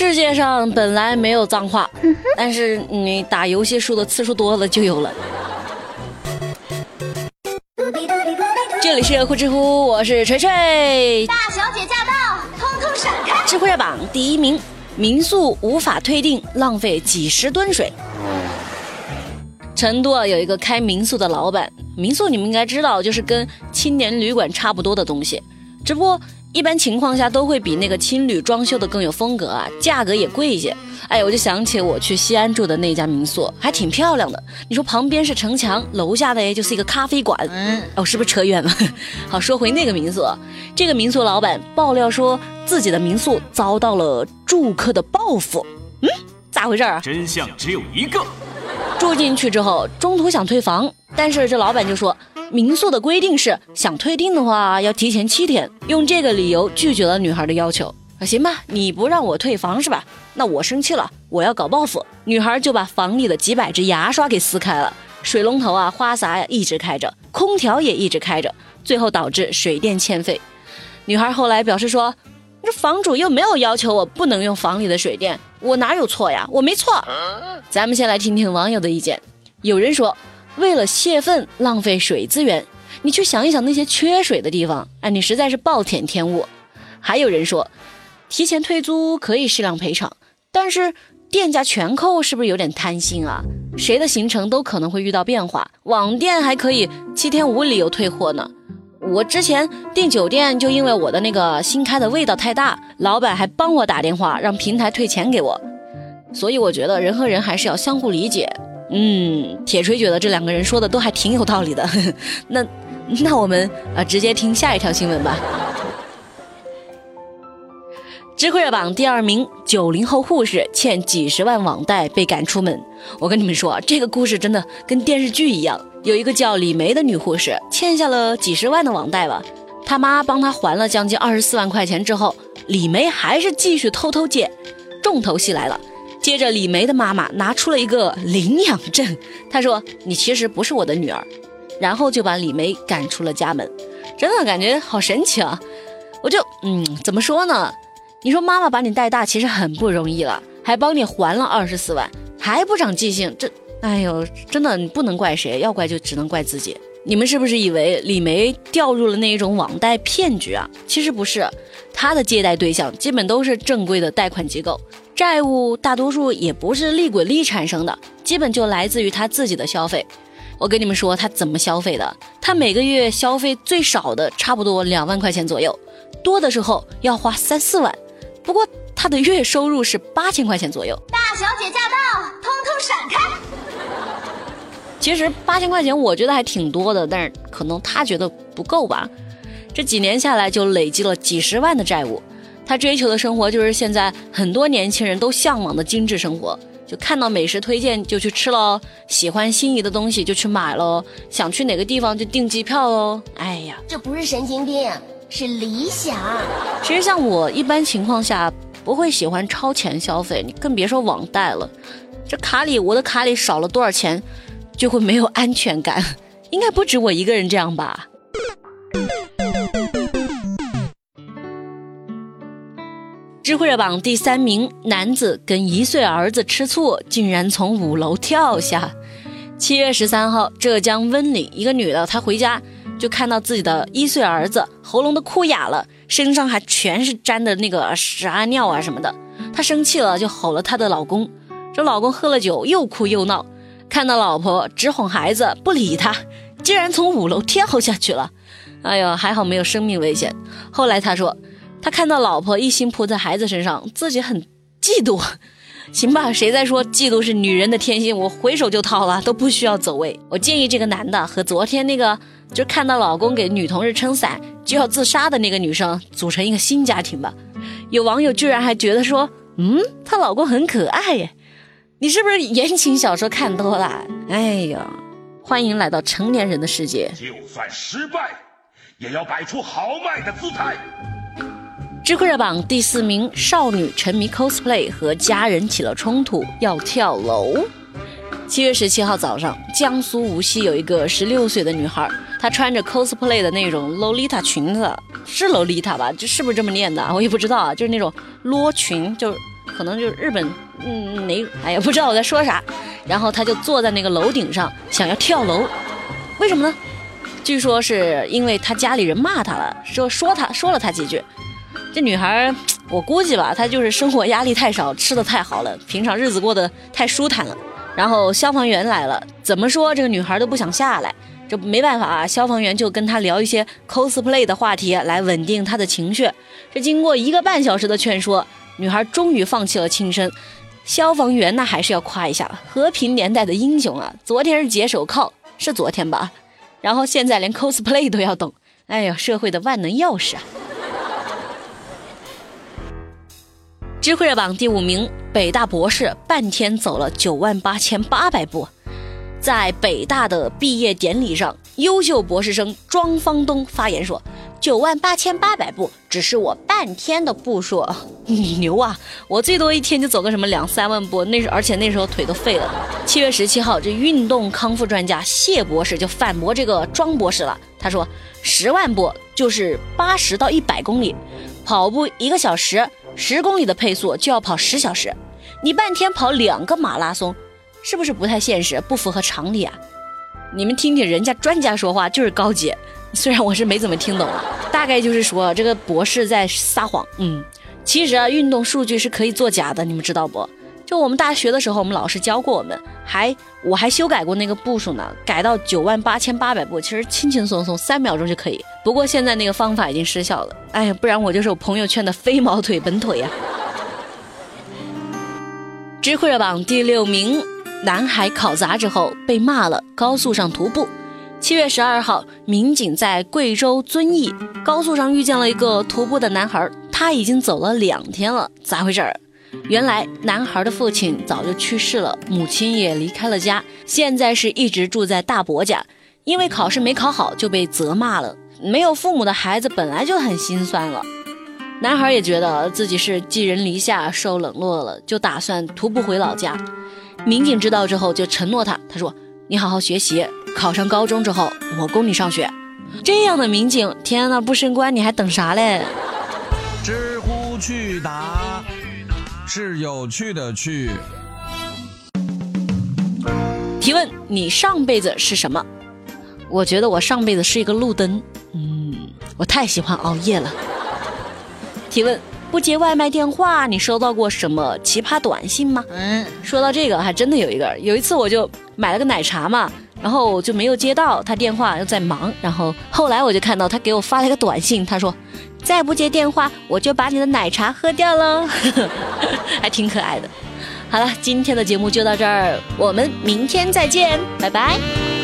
世界上本来没有脏话，但是你打游戏输的次数多了就有了。这里是呼知乎，我是锤锤。大小姐驾到，通通闪开！智慧热榜第一名，民宿无法退订，浪费几十吨水。成都啊，有一个开民宿的老板，民宿你们应该知道，就是跟青年旅馆差不多的东西，只不过。一般情况下都会比那个青旅装修的更有风格啊，价格也贵一些。哎，我就想起我去西安住的那家民宿，还挺漂亮的。你说旁边是城墙，楼下的就是一个咖啡馆。嗯，哦，是不是扯远了？好，说回那个民宿，这个民宿老板爆料说自己的民宿遭到了住客的报复。嗯，咋回事啊？真相只有一个。住进去之后，中途想退房，但是这老板就说。民宿的规定是，想退订的话要提前七天，用这个理由拒绝了女孩的要求。啊，行吧，你不让我退房是吧？那我生气了，我要搞报复。女孩就把房里的几百支牙刷给撕开了，水龙头啊、花洒呀一直开着，空调也一直开着，最后导致水电欠费。女孩后来表示说，这房主又没有要求我不能用房里的水电，我哪有错呀？我没错。咱们先来听听网友的意见，有人说。为了泄愤浪费水资源，你去想一想那些缺水的地方，哎，你实在是暴殄天物。还有人说，提前退租可以适量赔偿，但是店家全扣是不是有点贪心啊？谁的行程都可能会遇到变化，网店还可以七天无理由退货呢。我之前订酒店就因为我的那个新开的味道太大，老板还帮我打电话让平台退钱给我。所以我觉得人和人还是要相互理解。嗯，铁锤觉得这两个人说的都还挺有道理的。那，那我们啊，直接听下一条新闻吧。知乎热榜第二名，九零后护士欠几十万网贷被赶出门。我跟你们说，这个故事真的跟电视剧一样。有一个叫李梅的女护士欠下了几十万的网贷吧，她妈帮她还了将近二十四万块钱之后，李梅还是继续偷偷借，重头戏来了。接着，李梅的妈妈拿出了一个领养证，她说：“你其实不是我的女儿。”然后就把李梅赶出了家门。真的感觉好神奇啊！我就嗯，怎么说呢？你说妈妈把你带大其实很不容易了，还帮你还了二十四万，还不长记性，这哎呦，真的你不能怪谁，要怪就只能怪自己。你们是不是以为李梅掉入了那一种网贷骗局啊？其实不是，她的借贷对象基本都是正规的贷款机构。债务大多数也不是利滚利产生的，基本就来自于他自己的消费。我跟你们说他怎么消费的，他每个月消费最少的差不多两万块钱左右，多的时候要花三四万。不过他的月收入是八千块钱左右。大小姐驾到，通通闪开！其实八千块钱我觉得还挺多的，但是可能他觉得不够吧。这几年下来就累积了几十万的债务。他追求的生活就是现在很多年轻人都向往的精致生活，就看到美食推荐就去吃喽，喜欢心仪的东西就去买喽，想去哪个地方就订机票喽。哎呀，这不是神经病，是理想。其实像我一般情况下不会喜欢超前消费，你更别说网贷了。这卡里我的卡里少了多少钱，就会没有安全感。应该不止我一个人这样吧。智慧榜第三名，男子跟一岁儿子吃醋，竟然从五楼跳下。七月十三号，浙江温岭一个女的，她回家就看到自己的一岁儿子喉咙都哭哑了，身上还全是沾的那个屎啊尿啊什么的。她生气了，就吼了她的老公。这老公喝了酒，又哭又闹，看到老婆只哄孩子不理他，竟然从五楼跳下去了。哎呦，还好没有生命危险。后来他说。他看到老婆一心扑在孩子身上，自己很嫉妒。行吧，谁在说嫉妒是女人的天性？我回手就掏了，都不需要走位。我建议这个男的和昨天那个就看到老公给女同事撑伞就要自杀的那个女生组成一个新家庭吧。有网友居然还觉得说，嗯，她老公很可爱耶。你是不是言情小说看多了？哎呀，欢迎来到成年人的世界。就算失败，也要摆出豪迈的姿态。知乎热榜第四名，少女沉迷 cosplay 和家人起了冲突，要跳楼。七月十七号早上，江苏无锡有一个十六岁的女孩，她穿着 cosplay 的那种 lolita 裙子，是 lolita 吧？这是不是这么念的？我也不知道啊，就是那种罗裙，就是可能就是日本，嗯哪，哎呀不知道我在说啥。然后她就坐在那个楼顶上想要跳楼，为什么呢？据说是因为他家里人骂他了，说说他说了他几句。这女孩，我估计吧，她就是生活压力太少，吃的太好了，平常日子过得太舒坦了。然后消防员来了，怎么说这个女孩都不想下来。这没办法啊，消防员就跟她聊一些 cosplay 的话题来稳定她的情绪。这经过一个半小时的劝说，女孩终于放弃了轻生。消防员那还是要夸一下，和平年代的英雄啊！昨天是解手铐，是昨天吧？然后现在连 cosplay 都要懂，哎呀，社会的万能钥匙啊！智慧热榜第五名，北大博士半天走了九万八千八百步。在北大的毕业典礼上，优秀博士生庄方东发言说：“九万八千八百步只是我半天的步数，你 牛啊！我最多一天就走个什么两三万步，那时而且那时候腿都废了。”七月十七号，这运动康复专家谢博士就反驳这个庄博士了，他说：“十万步就是八十到一百公里，跑步一个小时。”十公里的配速就要跑十小时，你半天跑两个马拉松，是不是不太现实，不符合常理啊？你们听听人家专家说话就是高级，虽然我是没怎么听懂，大概就是说这个博士在撒谎。嗯，其实啊，运动数据是可以作假的，你们知道不？就我们大学的时候，我们老师教过我们，还我还修改过那个步数呢，改到九万八千八百步，其实轻轻松松三秒钟就可以。不过现在那个方法已经失效了，哎呀，不然我就是我朋友圈的飞毛腿本腿呀。知乎热榜第六名，男孩考砸之后被骂了，高速上徒步。七月十二号，民警在贵州遵义高速上遇见了一个徒步的男孩，他已经走了两天了，咋回事儿？原来男孩的父亲早就去世了，母亲也离开了家，现在是一直住在大伯家。因为考试没考好就被责骂了。没有父母的孩子本来就很心酸了。男孩也觉得自己是寄人篱下，受冷落了，就打算徒步回老家。民警知道之后就承诺他，他说：“你好好学习，考上高中之后我供你上学。”这样的民警，天哪，不升官你还等啥嘞？知乎去答。是有趣的趣。提问：你上辈子是什么？我觉得我上辈子是一个路灯。嗯，我太喜欢熬夜了。提问：不接外卖电话，你收到过什么奇葩短信吗？嗯，说到这个，还真的有一个。有一次我就买了个奶茶嘛，然后我就没有接到他电话，又在忙。然后后来我就看到他给我发了一个短信，他说。再不接电话，我就把你的奶茶喝掉了，还挺可爱的。好了，今天的节目就到这儿，我们明天再见，拜拜。